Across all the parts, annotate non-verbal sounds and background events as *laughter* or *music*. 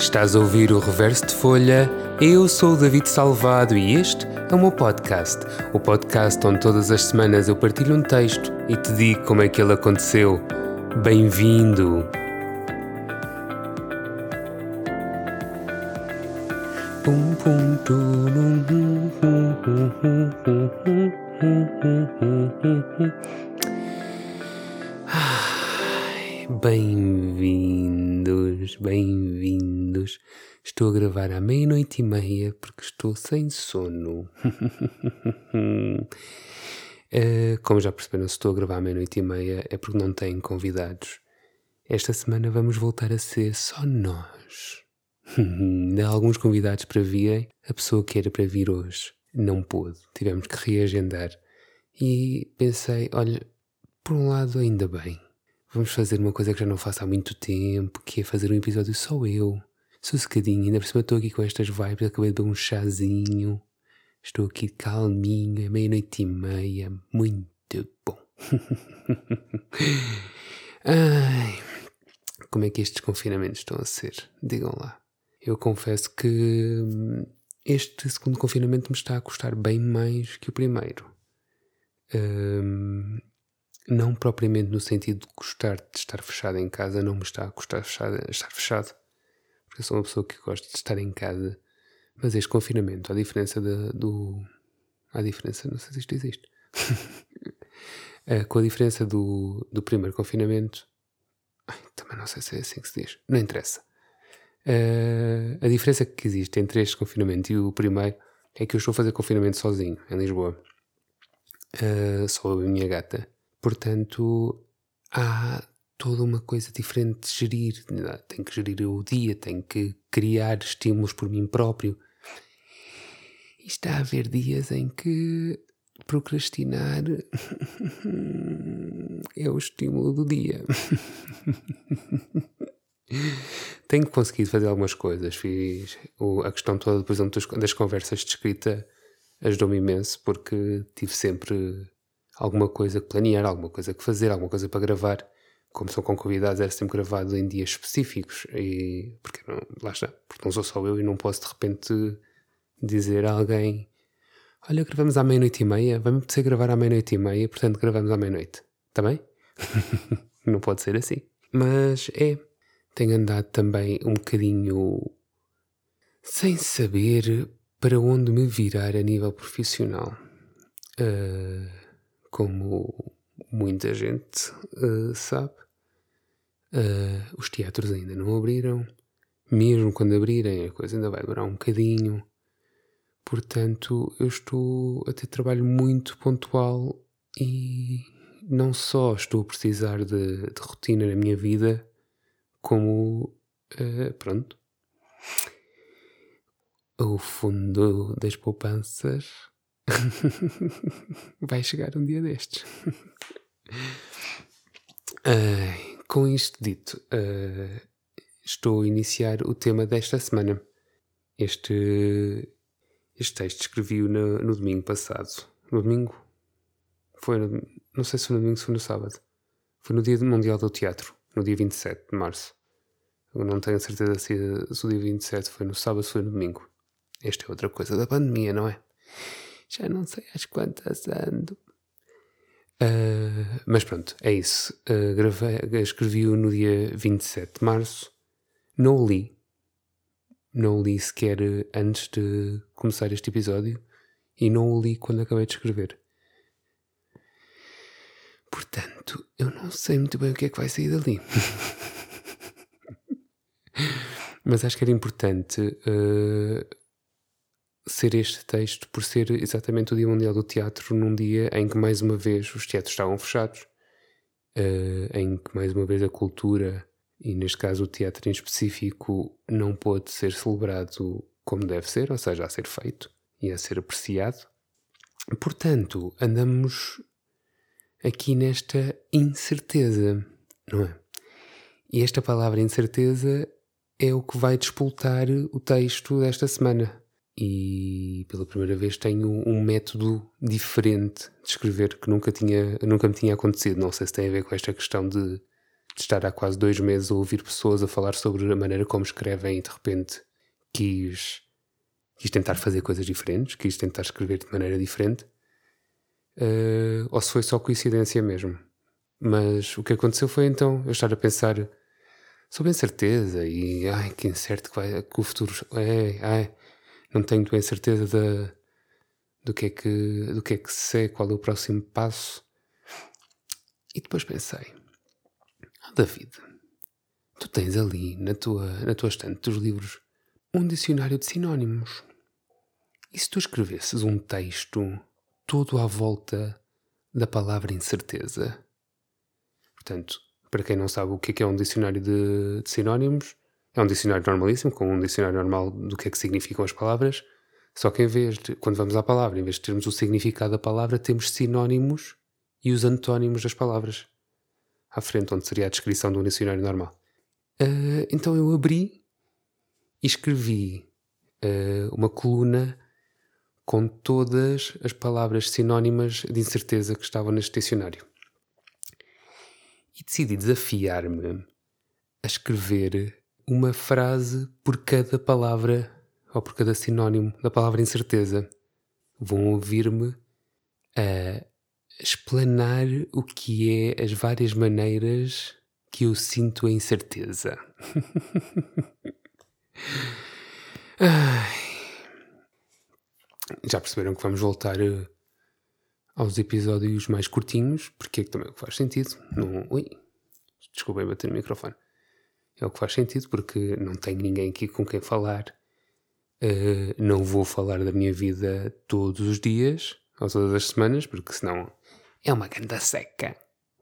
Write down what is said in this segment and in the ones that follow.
Estás a ouvir o Reverso de Folha? Eu sou o David Salvado e este é o meu podcast. O podcast onde todas as semanas eu partilho um texto e te digo como é que ele aconteceu. Bem-vindo! Pum, pum, Bem-vindos, bem-vindos. Estou a gravar à meia-noite e meia porque estou sem sono. *laughs* Eh, como já perceberam, se estou a gravar à meia-noite e meia é porque não tenho convidados. Esta semana vamos voltar a ser só nós. *laughs* Há alguns convidados para virem. A pessoa que era para vir hoje não pôde. Tivemos que reagendar. E pensei, olha, por um lado ainda bem. Vamos fazer uma coisa que já não faço há muito tempo, que é fazer um episódio só eu. Sossegadinho, ainda por cima estou aqui com estas vibes, acabei de beber um chazinho. Estou aqui calminho, é meia-noite e meia, muito bom. *laughs* Ai, como é que estes confinamentos estão a ser? Digam lá. Eu confesso que hum, este segundo confinamento me está a custar bem mais que o primeiro. Hum, não propriamente no sentido de gostar de estar fechado em casa, não me está a custar fechado, estar fechado, porque eu sou uma pessoa que gosta de estar em casa, mas este confinamento, a diferença de- do. Há diferença, não sei se isto existe. *laughs* Eh, com a diferença do, do primeiro confinamento, ai, também não sei se é assim que se diz, não interessa. Eh, a diferença que existe entre este confinamento e o primeiro é que eu estou a fazer confinamento sozinho, em Lisboa. Uh, só eu e a minha gata. Portanto, há toda uma coisa diferente de gerir. Tenho que gerir o dia, tenho que criar estímulos por mim próprio. E está a haver dias em que procrastinar *laughs* é o estímulo do dia. *laughs* tenho conseguido fazer algumas coisas. Fiz a questão toda, por exemplo, das conversas de escrita ajudou-me imenso porque tive sempre alguma coisa que planear, alguma coisa que fazer, alguma coisa para gravar. Como são com convidados, era sempre gravado em dias específicos. E porque não, lá está, porque não sou só eu e não posso de repente dizer a alguém: Olha, gravamos à meia-noite e meia, vai-me gravar à meia-noite e meia, portanto gravamos à meia-noite. Está bem? *laughs* não pode ser assim. Mas é, tenho andado também um bocadinho sem saber para onde me virar a nível profissional. Ah, como muita gente ah, sabe, ah, os teatros ainda não abriram. Mesmo quando abrirem, a coisa ainda vai demorar um bocadinho. Portanto, eu estou a ter trabalho muito pontual e não só estou a precisar de, de rotina na minha vida, como, ah, pronto, o fundo das poupanças *laughs* vai chegar um dia destes. *laughs* Ai, com isto dito, ah, estou a iniciar o tema desta semana. Este, este texto escrevi-o no, no domingo passado. No domingo? Foi no, não sei se foi no domingo ou foi no sábado. Foi no dia mundial do teatro, no dia 27 de março. Eu não tenho certeza se, se o dia 27 foi no sábado ou foi no domingo. Esta é outra coisa da pandemia, não é? Já não sei às quantas ando. Ah, mas pronto, é isso. Ah, gravei- Escrevi-o no dia 27 de março. Não o li. Não o li sequer antes de começar este episódio. E não o li quando acabei de escrever. Portanto, eu não sei muito bem o que é que vai sair dali. *laughs* Mas acho que era importante ah, ser este texto por ser exatamente o Dia Mundial do Teatro, num dia em que mais uma vez os teatros estavam fechados, eh, em que mais uma vez a cultura, e neste caso o teatro em específico, não pôde ser celebrado como deve ser, ou seja, a ser feito e a ser apreciado. Portanto, andamos aqui nesta incerteza, não é? E esta palavra incerteza é o que vai despoltar o texto desta semana. E pela primeira vez tenho um método diferente de escrever que nunca, tinha, nunca me tinha acontecido. Não sei se tem a ver com esta questão de, de estar há quase dois meses a ouvir pessoas a falar sobre a maneira como escrevem e de repente quis, quis tentar fazer coisas diferentes, quis tentar escrever de maneira diferente, uh, ou se foi só coincidência mesmo. Mas o que aconteceu foi então eu estar a pensar sobre incerteza e ai que incerto que, vai, que o futuro é, ai, não tenho bem certeza da, do que é que do que é que sei, qual é o próximo passo. E depois pensei, oh, David, tu tens ali na tua, na tua estante dos livros um dicionário de sinónimos. E se tu escrevesses um texto todo à volta da palavra incerteza? Portanto, para quem não sabe o que é, é um dicionário de, de sinónimos, é um dicionário normalíssimo, com um dicionário normal do que é que significam as palavras, só que em vez de, quando vamos à palavra, em vez de termos o significado da palavra, temos sinónimos e os antónimos das palavras à frente, onde seria a descrição do dicionário normal. Uh, então eu abri e escrevi uh, uma coluna com todas as palavras sinónimas de incerteza que estavam neste dicionário. E decidi desafiar-me a escrever uma frase por cada palavra ou por cada sinónimo da palavra incerteza. Vão ouvir-me a explanar o que é as várias maneiras que eu sinto a incerteza. *laughs* Já perceberam que vamos voltar eh, aos episódios mais curtinhos, porque é que também faz sentido. Não, ui, desculpem bater no microfone. É o que faz sentido, porque não tenho ninguém aqui com quem falar. Uh, não vou falar da minha vida todos os dias, ou todas as semanas, porque senão é uma ganda seca.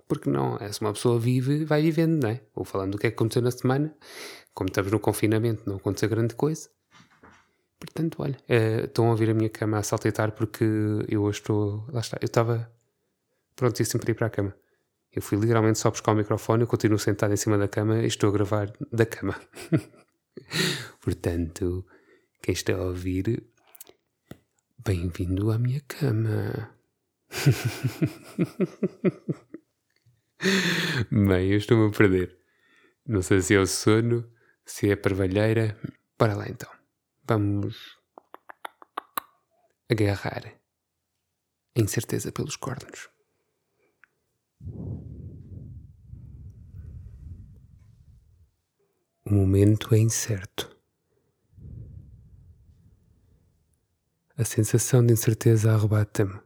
Porque não, é se uma pessoa vive, vai vivendo, não é? Ou falando do que é que aconteceu na semana, como estamos no confinamento, não aconteceu grande coisa. Portanto, olha, uh, estão a ouvir a minha cama a saltitar porque eu hoje estou. Lá está, eu estava prontíssimo para ir para a cama. Eu fui literalmente só buscar o microfone, eu continuo sentado em cima da cama e estou a gravar da cama. *laughs* Portanto, quem está a ouvir, bem-vindo à minha cama. *laughs* Bem, eu estou-me a perder. Não sei se é o sono, se é a parvalheira. Para lá então. Vamos agarrar a incerteza pelos cornos. Momento é incerto. A sensação de incerteza arrebata-me.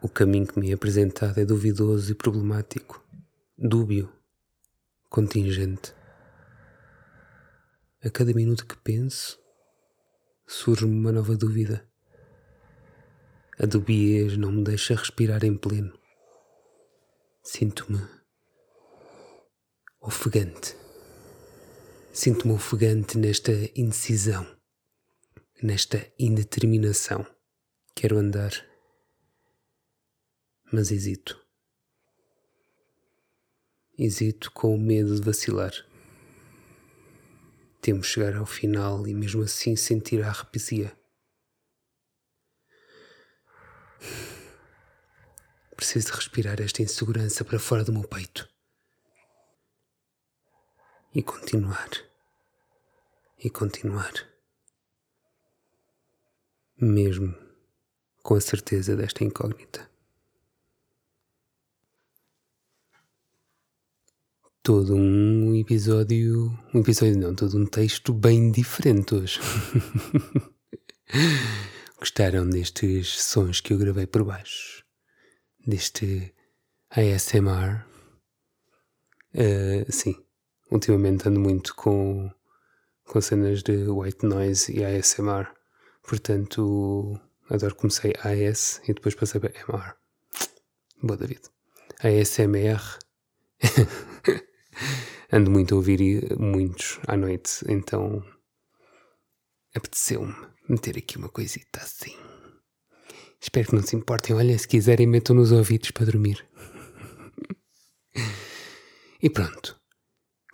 O caminho que me é apresentado é duvidoso e problemático, dúbio, contingente. A cada minuto que penso, surge-me uma nova dúvida. A dubiez não me deixa respirar em pleno. Sinto-me ofegante. Sinto-me ofegante nesta indecisão, nesta indeterminação. Quero andar, mas hesito. Hesito com o medo de vacilar. Temo chegar ao final e mesmo assim sentir a arrepisia. Preciso de respirar esta insegurança para fora do meu peito. E continuar. E continuar. Mesmo com a certeza desta incógnita. Todo um episódio. Um episódio não, todo um texto bem diferente hoje. *laughs* Gostaram destes sons que eu gravei por baixo? Deste ASMR? Uh, eh, sim, ultimamente ando muito com, com cenas de white noise e ASMR. Portanto, adoro comecei AS e depois passei para MR. Boa, David. ASMR. *laughs* ando muito a ouvir muitos à noite, então apeteceu-me meter aqui uma coisita assim. Espero que não se importem. Olha, se quiserem, metam nos ouvidos para dormir. *laughs* e pronto.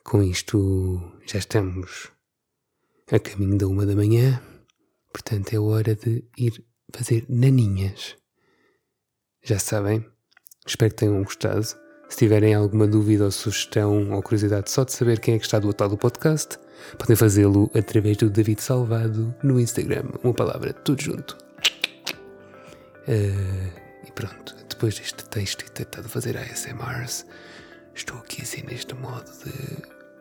Com isto já estamos a caminho da uma da manhã. Portanto, é hora de ir fazer naninhas. Já sabem, espero que tenham gostado. Se tiverem alguma dúvida ou sugestão ou curiosidade só de saber quem é que está do lado do podcast, podem fazê-lo através do David Salvado no Instagram. Uma palavra, tudo junto. Uh, e pronto, depois deste texto e a fazer ASMRs, estou aqui assim neste modo de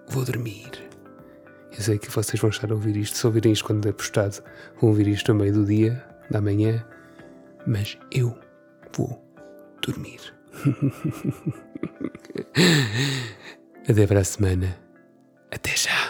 vou dormir. Eu sei que vocês vão estar a ouvir isto, se ouvirem isto quando é postado, vão ouvir isto no meio do dia, da manhã, mas eu vou dormir. *laughs* Até para a semana. Até já.